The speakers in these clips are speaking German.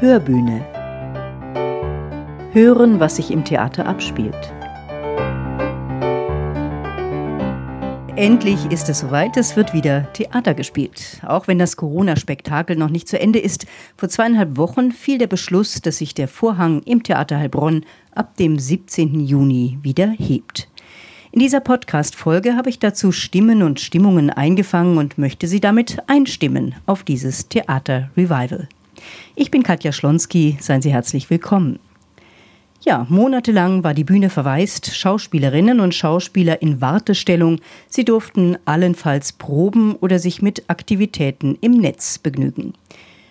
Hörbühne. Hören, was sich im Theater abspielt. Endlich ist es soweit, es wird wieder Theater gespielt. Auch wenn das Corona-Spektakel noch nicht zu Ende ist, vor zweieinhalb Wochen fiel der Beschluss, dass sich der Vorhang im Theater Heilbronn ab dem 17. Juni wieder hebt. In dieser Podcast-Folge habe ich dazu Stimmen und Stimmungen eingefangen und möchte Sie damit einstimmen auf dieses Theater-Revival. Ich bin Katja Schlonski, seien Sie herzlich willkommen. Ja, monatelang war die Bühne verwaist, Schauspielerinnen und Schauspieler in Wartestellung. Sie durften allenfalls proben oder sich mit Aktivitäten im Netz begnügen.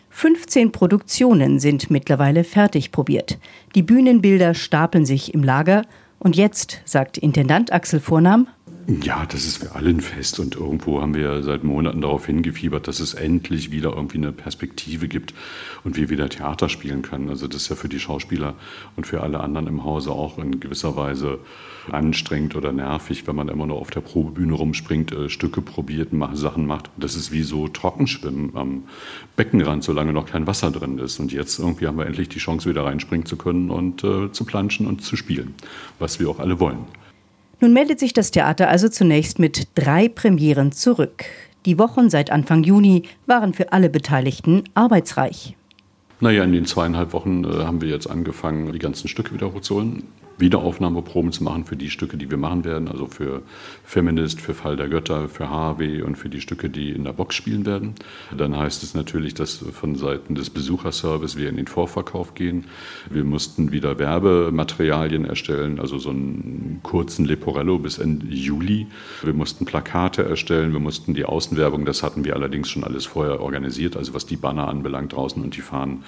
15 Produktionen sind mittlerweile fertig probiert. Die Bühnenbilder stapeln sich im Lager. Und jetzt, sagt Intendant Axel Vornam, ja, das ist für allen fest und irgendwo haben wir seit Monaten darauf hingefiebert, dass es endlich wieder irgendwie eine Perspektive gibt und wir wieder Theater spielen können. Also das ist ja für die Schauspieler und für alle anderen im Hause auch in gewisser Weise anstrengend oder nervig, wenn man immer nur auf der Probebühne rumspringt, äh, Stücke probiert, Sachen macht. Das ist wie so Trockenschwimmen am Beckenrand, solange noch kein Wasser drin ist. Und jetzt irgendwie haben wir endlich die Chance, wieder reinspringen zu können und äh, zu planschen und zu spielen, was wir auch alle wollen. Nun meldet sich das Theater also zunächst mit drei Premieren zurück. Die Wochen seit Anfang Juni waren für alle Beteiligten arbeitsreich. Naja, in den zweieinhalb Wochen äh, haben wir jetzt angefangen, die ganzen Stücke wiederholen. Wiederaufnahmeproben zu machen für die Stücke, die wir machen werden, also für Feminist, für Fall der Götter, für HW und für die Stücke, die in der Box spielen werden. Dann heißt es natürlich, dass von Seiten des Besucherservice wir in den Vorverkauf gehen. Wir mussten wieder Werbematerialien erstellen, also so einen kurzen Leporello bis Ende Juli. Wir mussten Plakate erstellen, wir mussten die Außenwerbung, das hatten wir allerdings schon alles vorher organisiert, also was die Banner anbelangt draußen und die Fahnen,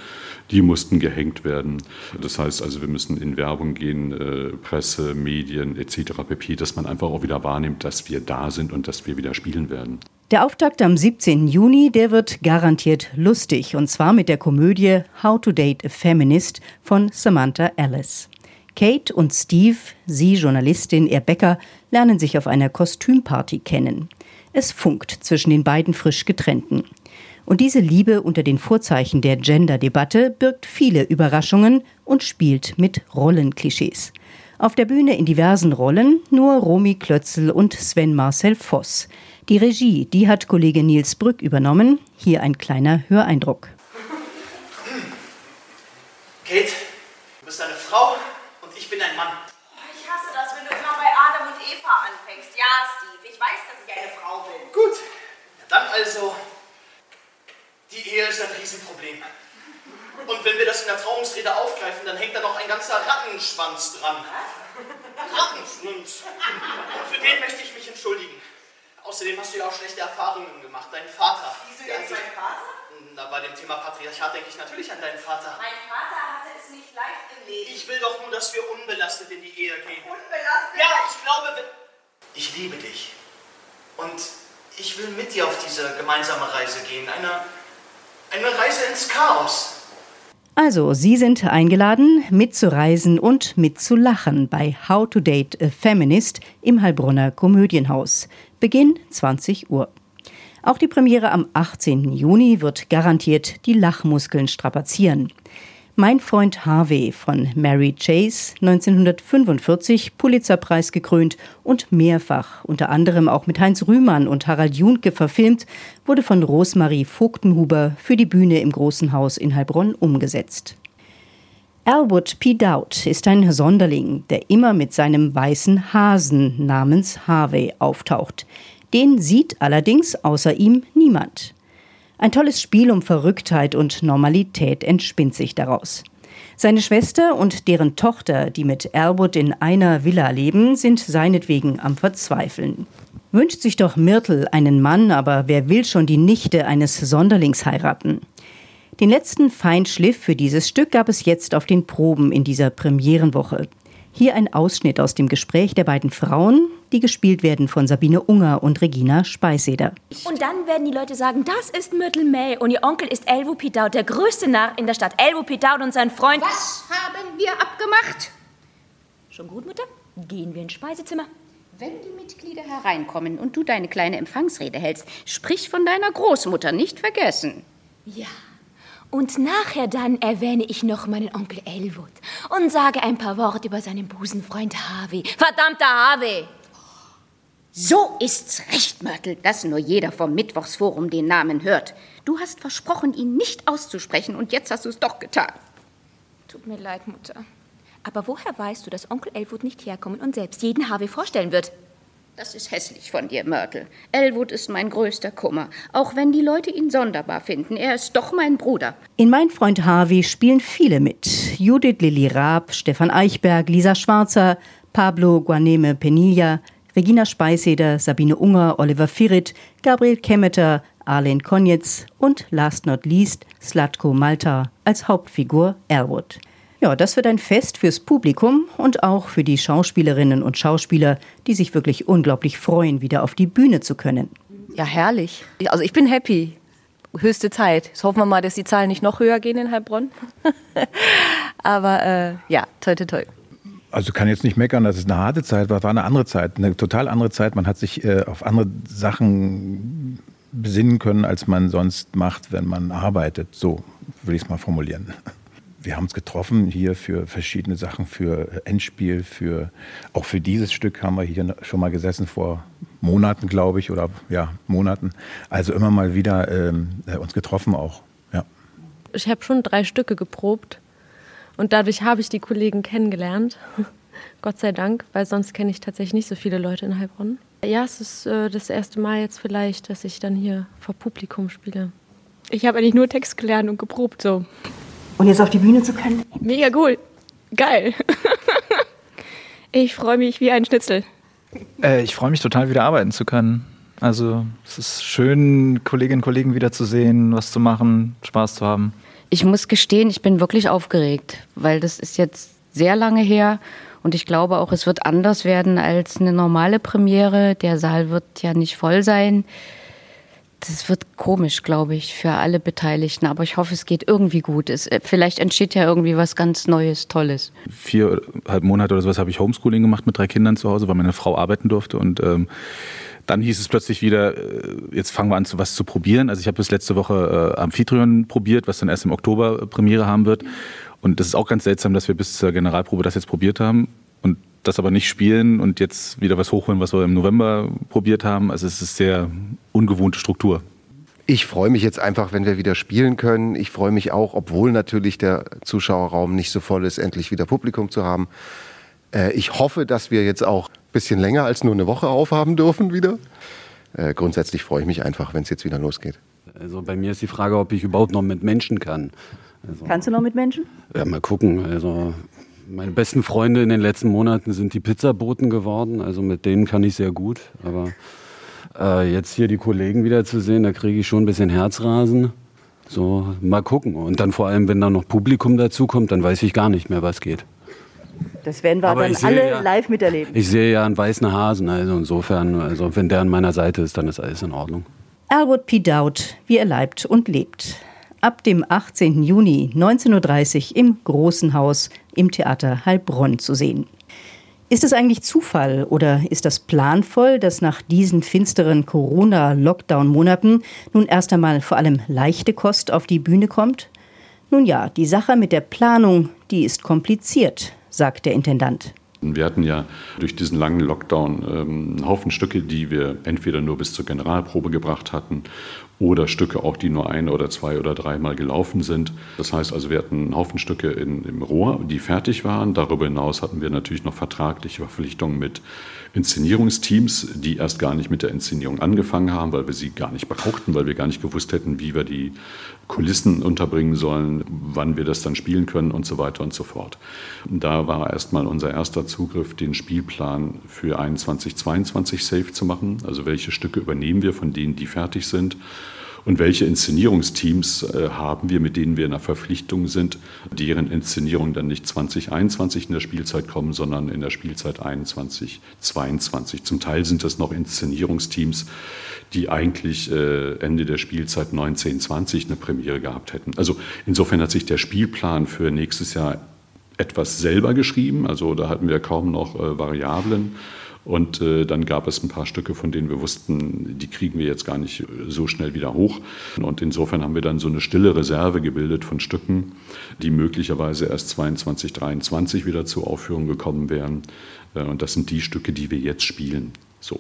die mussten gehängt werden. Das heißt also, wir müssen in Werbung gehen, äh, Presse, Medien etc. pp., dass man einfach auch wieder wahrnimmt, dass wir da sind und dass wir wieder spielen werden. Der Auftakt am 17. Juni, der wird garantiert lustig und zwar mit der Komödie How to Date a Feminist von Samantha Alice. Kate und Steve, sie Journalistin, er Bäcker, lernen sich auf einer Kostümparty kennen. Es funkt zwischen den beiden frisch getrennten. Und diese Liebe unter den Vorzeichen der Gender-Debatte birgt viele Überraschungen und spielt mit Rollenklischees. Auf der Bühne in diversen Rollen nur Romy Klötzl und Sven Marcel Voss. Die Regie, die hat Kollege Nils Brück übernommen. Hier ein kleiner Höreindruck. Kate, du bist eine Frau und ich bin ein Mann. Ich hasse das, wenn du immer bei Adam und Eva anfängst. Ja, Steve, ich weiß, dass ich eine Frau bin. Gut, dann also die Ehe ist ein Riesenproblem. Und wenn wir das in der Trauungsrede aufgreifen, dann hängt da noch ein ganzer Rattenschwanz dran. Rattenschwanz. Und für den möchte ich mich entschuldigen. Außerdem hast du ja auch schlechte Erfahrungen gemacht. Dein Vater. Wieso jetzt mein Vater? Na, bei dem Thema Patriarchat denke ich natürlich an deinen Vater. Mein Vater hatte es nicht leicht im Leben. Ich will doch nur, dass wir unbelastet in die Ehe gehen. Unbelastet? Ja, ich glaube, ich liebe dich. Und ich will mit dir auf diese gemeinsame Reise gehen. Eine eine Reise ins Chaos. Also, Sie sind eingeladen, mitzureisen und mitzulachen bei How to Date a Feminist im Heilbronner Komödienhaus. Beginn 20 Uhr. Auch die Premiere am 18. Juni wird garantiert die Lachmuskeln strapazieren. Mein Freund Harvey von Mary Chase, 1945 Pulitzerpreis gekrönt und mehrfach, unter anderem auch mit Heinz Rühmann und Harald Junke verfilmt, wurde von Rosmarie Vogtenhuber für die Bühne im Großen Haus in Heilbronn umgesetzt. Elwood P. Dowd ist ein Sonderling, der immer mit seinem weißen Hasen namens Harvey auftaucht. Den sieht allerdings außer ihm niemand. Ein tolles Spiel um Verrücktheit und Normalität entspinnt sich daraus. Seine Schwester und deren Tochter, die mit Elwood in einer Villa leben, sind seinetwegen am Verzweifeln. Wünscht sich doch Myrtle einen Mann, aber wer will schon die Nichte eines Sonderlings heiraten? Den letzten Feinschliff für dieses Stück gab es jetzt auf den Proben in dieser Premierenwoche. Hier ein Ausschnitt aus dem Gespräch der beiden Frauen, die gespielt werden von Sabine Unger und Regina Speiseder. Und dann werden die Leute sagen, das ist Myrtle May und ihr Onkel ist Elvo Pidaut, der größte Narr in der Stadt. Elvo Pidaut und sein Freund. Was haben wir abgemacht? Schon gut, Mutter? Gehen wir ins Speisezimmer. Wenn die Mitglieder hereinkommen und du deine kleine Empfangsrede hältst, sprich von deiner Großmutter, nicht vergessen. Ja. Und nachher dann erwähne ich noch meinen Onkel Elwood und sage ein paar Worte über seinen Busenfreund Harvey. Verdammter Harvey! So ist's recht, Mörtel, dass nur jeder vom Mittwochsforum den Namen hört. Du hast versprochen, ihn nicht auszusprechen, und jetzt hast du es doch getan. Tut mir leid, Mutter. Aber woher weißt du, dass Onkel Elwood nicht herkommen und selbst jeden Harvey vorstellen wird? Das ist hässlich von dir, Mörtel. Elwood ist mein größter Kummer. Auch wenn die Leute ihn sonderbar finden. Er ist doch mein Bruder. In Mein Freund Harvey spielen viele mit. Judith Lilly Raab, Stefan Eichberg, Lisa Schwarzer, Pablo Guaneme Penilla, Regina Speiseder, Sabine Unger, Oliver Firit, Gabriel Kemmeter, Arlen Konjetz und last not least Slatko Malta als Hauptfigur Elwood. Ja, das wird ein Fest fürs Publikum und auch für die Schauspielerinnen und Schauspieler, die sich wirklich unglaublich freuen, wieder auf die Bühne zu können. Ja, herrlich. Also ich bin happy. Höchste Zeit. Jetzt hoffen wir mal, dass die Zahlen nicht noch höher gehen in Heilbronn. Aber äh, ja, toi, toi, toi. Also kann jetzt nicht meckern, dass es eine harte Zeit war, war eine andere Zeit, eine total andere Zeit. Man hat sich äh, auf andere Sachen besinnen können, als man sonst macht, wenn man arbeitet. So würde ich es mal formulieren wir haben uns getroffen hier für verschiedene Sachen, für Endspiel, für auch für dieses Stück haben wir hier schon mal gesessen vor Monaten, glaube ich, oder ja, Monaten. Also immer mal wieder ähm, äh, uns getroffen auch. Ja. Ich habe schon drei Stücke geprobt und dadurch habe ich die Kollegen kennengelernt. Gott sei Dank, weil sonst kenne ich tatsächlich nicht so viele Leute in Heilbronn. Ja, es ist äh, das erste Mal jetzt vielleicht, dass ich dann hier vor Publikum spiele. Ich habe eigentlich nur Text gelernt und geprobt so. Und jetzt auf die Bühne zu können? Mega cool. Geil. ich freue mich wie ein Schnitzel. Äh, ich freue mich total, wieder arbeiten zu können. Also es ist schön, Kolleginnen und Kollegen wiederzusehen, was zu machen, Spaß zu haben. Ich muss gestehen, ich bin wirklich aufgeregt, weil das ist jetzt sehr lange her und ich glaube auch, es wird anders werden als eine normale Premiere. Der Saal wird ja nicht voll sein das wird komisch, glaube ich, für alle Beteiligten. Aber ich hoffe, es geht irgendwie gut. Es, äh, vielleicht entsteht ja irgendwie was ganz Neues, Tolles. Viereinhalb Monate oder sowas habe ich Homeschooling gemacht mit drei Kindern zu Hause, weil meine Frau arbeiten durfte. Und ähm, dann hieß es plötzlich wieder, äh, jetzt fangen wir an, was zu probieren. Also ich habe bis letzte Woche äh, Amphitryon probiert, was dann erst im Oktober Premiere haben wird. Und das ist auch ganz seltsam, dass wir bis zur Generalprobe das jetzt probiert haben. Das aber nicht spielen und jetzt wieder was hochholen, was wir im November probiert haben. Also es ist sehr ungewohnte Struktur. Ich freue mich jetzt einfach, wenn wir wieder spielen können. Ich freue mich auch, obwohl natürlich der Zuschauerraum nicht so voll ist, endlich wieder Publikum zu haben. Äh, ich hoffe, dass wir jetzt auch ein bisschen länger als nur eine Woche aufhaben dürfen wieder. Äh, grundsätzlich freue ich mich einfach, wenn es jetzt wieder losgeht. Also bei mir ist die Frage, ob ich überhaupt noch mit Menschen kann. Also, Kannst du noch mit Menschen? Ja, mal gucken. Also meine besten Freunde in den letzten Monaten sind die Pizzaboten geworden. Also mit denen kann ich sehr gut. Aber äh, jetzt hier die Kollegen wieder zu sehen, da kriege ich schon ein bisschen Herzrasen. So, mal gucken. Und dann vor allem, wenn da noch Publikum dazukommt, dann weiß ich gar nicht mehr, was geht. Das werden wir Aber dann alle ja, live miterleben. Ich sehe ja einen weißen Hasen, also insofern, also wenn der an meiner Seite ist, dann ist alles in Ordnung. Elwood P. Dowd, wie er leibt und lebt ab dem 18. Juni 19.30 Uhr im Großen Haus im Theater Heilbronn zu sehen. Ist es eigentlich Zufall oder ist das planvoll, dass nach diesen finsteren Corona-Lockdown-Monaten nun erst einmal vor allem leichte Kost auf die Bühne kommt? Nun ja, die Sache mit der Planung, die ist kompliziert, sagt der Intendant. Wir hatten ja durch diesen langen Lockdown ähm, einen Haufen Stücke, die wir entweder nur bis zur Generalprobe gebracht hatten oder Stücke auch, die nur ein oder zwei oder dreimal gelaufen sind. Das heißt also, wir hatten einen Haufen Stücke in, im Rohr, die fertig waren. Darüber hinaus hatten wir natürlich noch vertragliche Verpflichtungen mit Inszenierungsteams, die erst gar nicht mit der Inszenierung angefangen haben, weil wir sie gar nicht brauchten, weil wir gar nicht gewusst hätten, wie wir die Kulissen unterbringen sollen, wann wir das dann spielen können und so weiter und so fort. Da war erstmal unser erster Zugriff, den Spielplan für 21, 22 safe zu machen. Also welche Stücke übernehmen wir von denen, die fertig sind und welche Inszenierungsteams äh, haben wir, mit denen wir in der Verpflichtung sind, deren Inszenierung dann nicht 2021 in der Spielzeit kommen, sondern in der Spielzeit 21, 22. Zum Teil sind das noch Inszenierungsteams, die eigentlich äh, Ende der Spielzeit 19, 20 eine Premiere gehabt hätten. Also insofern hat sich der Spielplan für nächstes Jahr etwas selber geschrieben. Also da hatten wir kaum noch äh, Variablen. Und äh, dann gab es ein paar Stücke, von denen wir wussten, die kriegen wir jetzt gar nicht äh, so schnell wieder hoch. Und insofern haben wir dann so eine stille Reserve gebildet von Stücken, die möglicherweise erst 22, 23 wieder zur Aufführung gekommen wären. Äh, und das sind die Stücke, die wir jetzt spielen. So.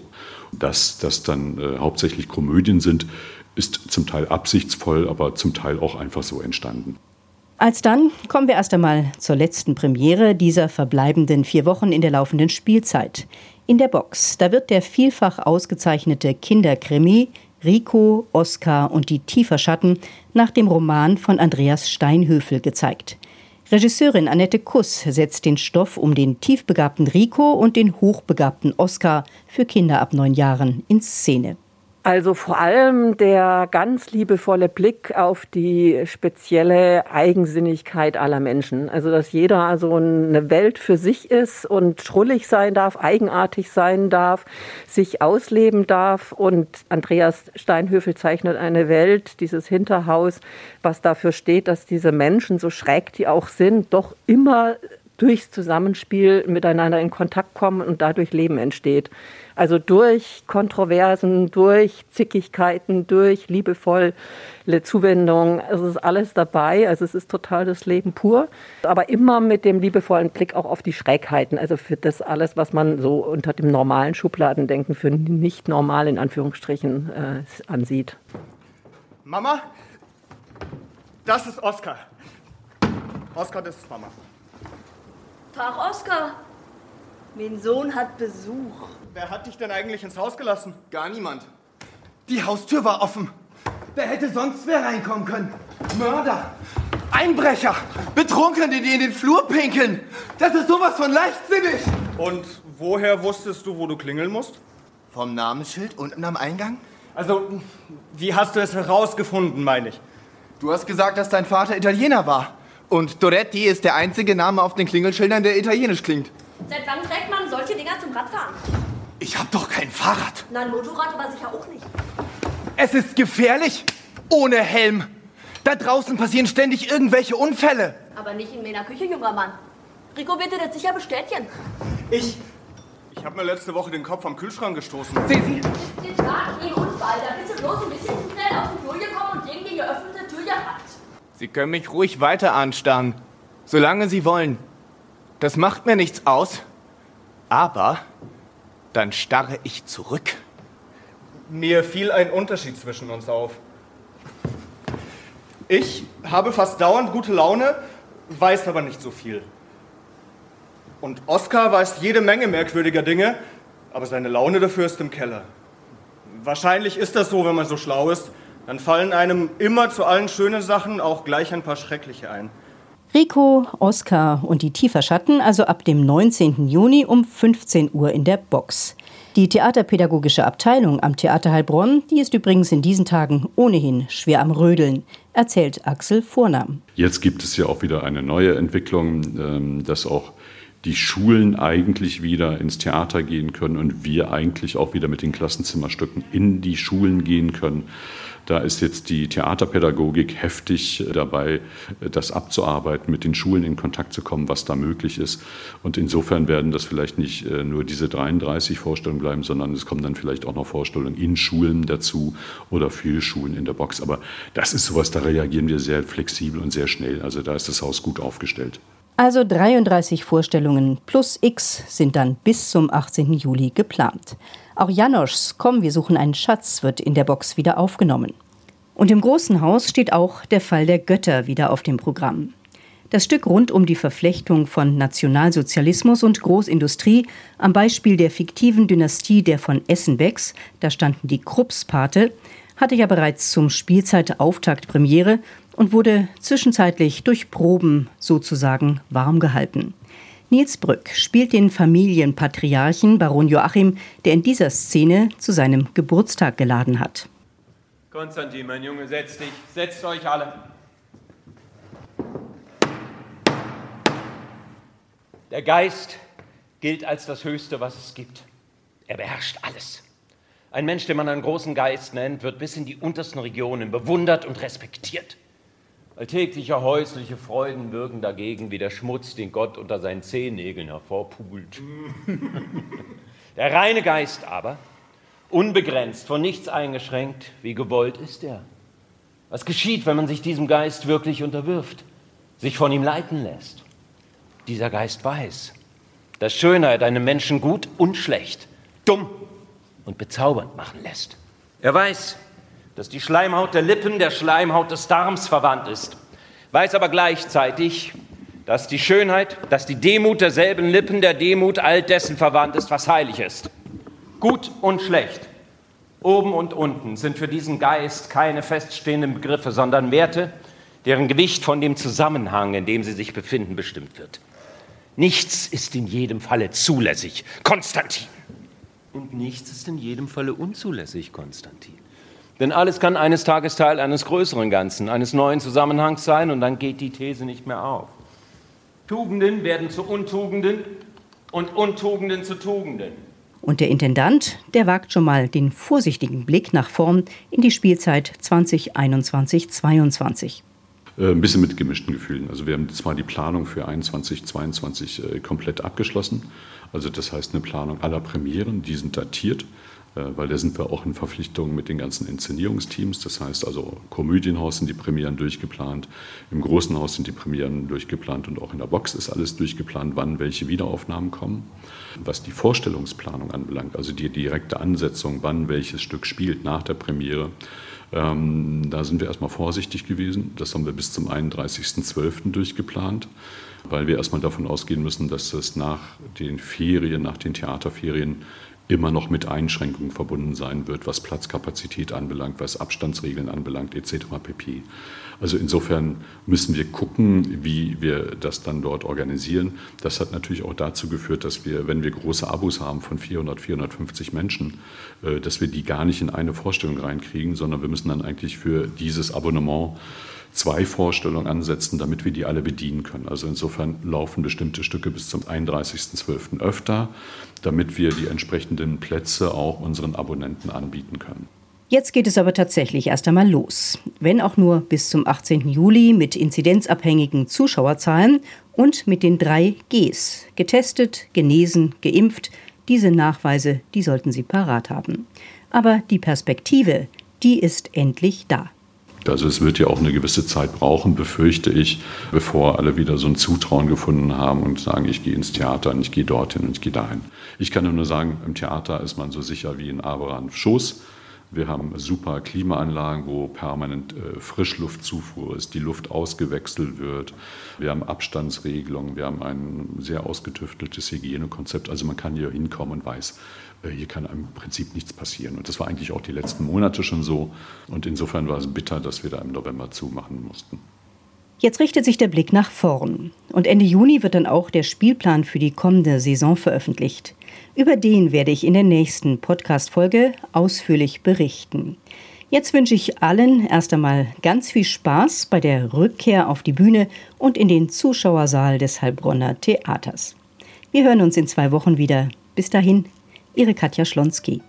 Dass das dann äh, hauptsächlich Komödien sind, ist zum Teil absichtsvoll, aber zum Teil auch einfach so entstanden. Alsdann kommen wir erst einmal zur letzten Premiere dieser verbleibenden vier Wochen in der laufenden Spielzeit. In der Box, da wird der vielfach ausgezeichnete Kinderkrimi Rico, Oskar und die Tieferschatten nach dem Roman von Andreas Steinhöfel gezeigt. Regisseurin Annette Kuss setzt den Stoff um den tiefbegabten Rico und den hochbegabten Oskar für Kinder ab neun Jahren in Szene. Also vor allem der ganz liebevolle Blick auf die spezielle Eigensinnigkeit aller Menschen. Also dass jeder also eine Welt für sich ist und schrullig sein darf, eigenartig sein darf, sich ausleben darf. Und Andreas Steinhöfel zeichnet eine Welt, dieses Hinterhaus, was dafür steht, dass diese Menschen, so schräg die auch sind, doch immer durchs Zusammenspiel miteinander in Kontakt kommen und dadurch Leben entsteht. Also durch Kontroversen, durch Zickigkeiten, durch liebevolle Zuwendung. Es ist alles dabei. Also es ist total das Leben pur. Aber immer mit dem liebevollen Blick auch auf die Schrägheiten. Also für das alles, was man so unter dem normalen Schubladendenken für nicht normal in Anführungsstrichen äh, ansieht. Mama, das ist Oskar. Oskar, das ist Mama. Tag, Oskar. Mein Sohn hat Besuch. Wer hat dich denn eigentlich ins Haus gelassen? Gar niemand. Die Haustür war offen. Wer hätte sonst wer reinkommen können? Mörder, Einbrecher, Betrunkene, die in den Flur pinkeln. Das ist sowas von leichtsinnig. Und woher wusstest du, wo du klingeln musst? Vom Namensschild unten am Eingang? Also, wie hast du es herausgefunden, meine ich? Du hast gesagt, dass dein Vater Italiener war. Und Doretti ist der einzige Name auf den Klingelschildern, der italienisch klingt. Seit wann trägt man solche Dinger zum Radfahren? Ich hab doch kein Fahrrad. Na, ein Motorrad aber sicher auch nicht. Es ist gefährlich. Ohne Helm. Da draußen passieren ständig irgendwelche Unfälle. Aber nicht in meiner Küche, junger Mann. Rico wird dir das sicher bestätigen. Ich. Ich habe mir letzte Woche den Kopf am Kühlschrank gestoßen. Sehen Sie? Den Tag, den Unfall. Da bist du bloß ein bisschen zu schnell auf den Flur gekommen und gegen die geöffnete Tür gerannt. Sie können mich ruhig weiter anstarren. Solange Sie wollen. Das macht mir nichts aus. Aber dann starre ich zurück. Mir fiel ein Unterschied zwischen uns auf. Ich habe fast dauernd gute Laune, weiß aber nicht so viel. Und Oskar weiß jede Menge merkwürdiger Dinge, aber seine Laune dafür ist im Keller. Wahrscheinlich ist das so, wenn man so schlau ist. Dann fallen einem immer zu allen schönen Sachen auch gleich ein paar schreckliche ein. Rico, Oskar und die Tieferschatten also ab dem 19. Juni um 15 Uhr in der Box. Die theaterpädagogische Abteilung am Theater Heilbronn, die ist übrigens in diesen Tagen ohnehin schwer am Rödeln, erzählt Axel Vornam. Jetzt gibt es ja auch wieder eine neue Entwicklung, ähm, dass auch die Schulen eigentlich wieder ins Theater gehen können und wir eigentlich auch wieder mit den Klassenzimmerstücken in die Schulen gehen können. Da ist jetzt die Theaterpädagogik heftig dabei, das abzuarbeiten, mit den Schulen in Kontakt zu kommen, was da möglich ist. Und insofern werden das vielleicht nicht äh, nur diese 33 Vorstellungen bleiben, sondern es kommen dann vielleicht auch noch Vorstellungen in Schulen dazu oder für Schulen in der Box. Aber das ist sowas, da reagieren wir sehr flexibel und sehr schnell. Also da ist das Haus gut aufgestellt. Also 33 Vorstellungen plus X sind dann bis zum 18. Juli geplant. Auch Janoschs Komm, wir suchen einen Schatz wird in der Box wieder aufgenommen. Und im Großen Haus steht auch der Fall der Götter wieder auf dem Programm. Das Stück rund um die Verflechtung von Nationalsozialismus und Großindustrie am Beispiel der fiktiven Dynastie der von Essenbecks, da standen die Krupps Pate, hatte ja bereits zum Spielzeitauftakt Premiere und wurde zwischenzeitlich durch Proben sozusagen warm gehalten. Nils Brück spielt den Familienpatriarchen Baron Joachim, der in dieser Szene zu seinem Geburtstag geladen hat. Konstantin, mein Junge, setz dich. Setzt euch alle. Der Geist gilt als das Höchste, was es gibt. Er beherrscht alles. Ein Mensch, den man einen großen Geist nennt, wird bis in die untersten Regionen bewundert und respektiert. Alltägliche häusliche Freuden wirken dagegen wie der Schmutz, den Gott unter seinen Zehennägeln hervorpult. Der reine Geist aber, unbegrenzt, von nichts eingeschränkt, wie gewollt ist er. Was geschieht, wenn man sich diesem Geist wirklich unterwirft, sich von ihm leiten lässt? Dieser Geist weiß, dass Schönheit einem Menschen gut und schlecht, dumm und bezaubernd machen lässt. Er weiß, dass die Schleimhaut der Lippen der Schleimhaut des Darms verwandt ist, weiß aber gleichzeitig, dass die Schönheit, dass die Demut derselben Lippen der Demut all dessen verwandt ist, was heilig ist. Gut und schlecht, oben und unten sind für diesen Geist keine feststehenden Begriffe, sondern Werte, deren Gewicht von dem Zusammenhang, in dem sie sich befinden, bestimmt wird. Nichts ist in jedem Falle zulässig, Konstantin. Und nichts ist in jedem Falle unzulässig, Konstantin. Denn alles kann eines Tages Teil eines größeren Ganzen, eines neuen Zusammenhangs sein und dann geht die These nicht mehr auf. Tugenden werden zu Untugenden und Untugenden zu Tugenden. Und der Intendant, der wagt schon mal den vorsichtigen Blick nach vorn in die Spielzeit 2021-22. Äh, ein bisschen mit gemischten Gefühlen. Also wir haben zwar die Planung für 21, 22 äh, komplett abgeschlossen. Also das heißt eine Planung aller Premieren, die sind datiert, äh, weil da sind wir auch in Verpflichtungen mit den ganzen Inszenierungsteams. Das heißt also Komödienhaus sind die Premieren durchgeplant, im Großen Haus sind die Premieren durchgeplant und auch in der Box ist alles durchgeplant, wann welche Wiederaufnahmen kommen. Was die Vorstellungsplanung anbelangt, also die direkte Ansetzung, wann welches Stück spielt nach der Premiere, ähm, da sind wir erstmal vorsichtig gewesen. Das haben wir bis zum 31.12. durchgeplant, weil wir erstmal davon ausgehen müssen, dass es nach den Ferien, nach den Theaterferien immer noch mit Einschränkungen verbunden sein wird, was Platzkapazität anbelangt, was Abstandsregeln anbelangt, etc. pp. Also insofern müssen wir gucken, wie wir das dann dort organisieren. Das hat natürlich auch dazu geführt, dass wir, wenn wir große Abos haben von 400, 450 Menschen, äh, dass wir die gar nicht in eine Vorstellung reinkriegen, sondern wir müssen dann eigentlich für dieses Abonnement zwei Vorstellungen ansetzen, damit wir die alle bedienen können. Also insofern laufen bestimmte Stücke bis zum 31.12. öfter, damit wir die entsprechenden Plätze auch unseren Abonnenten anbieten können. Jetzt geht es aber tatsächlich erst einmal los. Wenn auch nur bis zum 18. Juli mit inzidenzabhängigen Zuschauerzahlen und mit den drei Gs. Getestet, genesen, geimpft. Diese Nachweise, die sollten Sie parat haben. Aber die Perspektive, die ist endlich da. Also es wird ja auch eine gewisse Zeit brauchen, befürchte ich, bevor alle wieder so ein Zutrauen gefunden haben und sagen, ich gehe ins Theater und ich gehe dorthin und ich gehe dahin. Ich kann nur sagen, im Theater ist man so sicher wie in Abraham Schoß. Wir haben super Klimaanlagen, wo permanent äh, Frischluftzufuhr ist, die Luft ausgewechselt wird. Wir haben Abstandsregelungen, wir haben ein sehr ausgetüfteltes Hygienekonzept. Also man kann hier hinkommen und weiß, äh, hier kann im Prinzip nichts passieren. Und das war eigentlich auch die letzten Monate schon so. Und insofern war es bitter, dass wir da im November zumachen mussten. Jetzt richtet sich der Blick nach vorn. Und Ende Juni wird dann auch der Spielplan für die kommende Saison veröffentlicht. Über den werde ich in der nächsten Podcast-Folge ausführlich berichten. Jetzt wünsche ich allen erst einmal ganz viel Spaß bei der Rückkehr auf die Bühne und in den Zuschauersaal des Heilbronner Theaters. Wir hören uns in zwei Wochen wieder. Bis dahin, Ihre Katja Schlonski.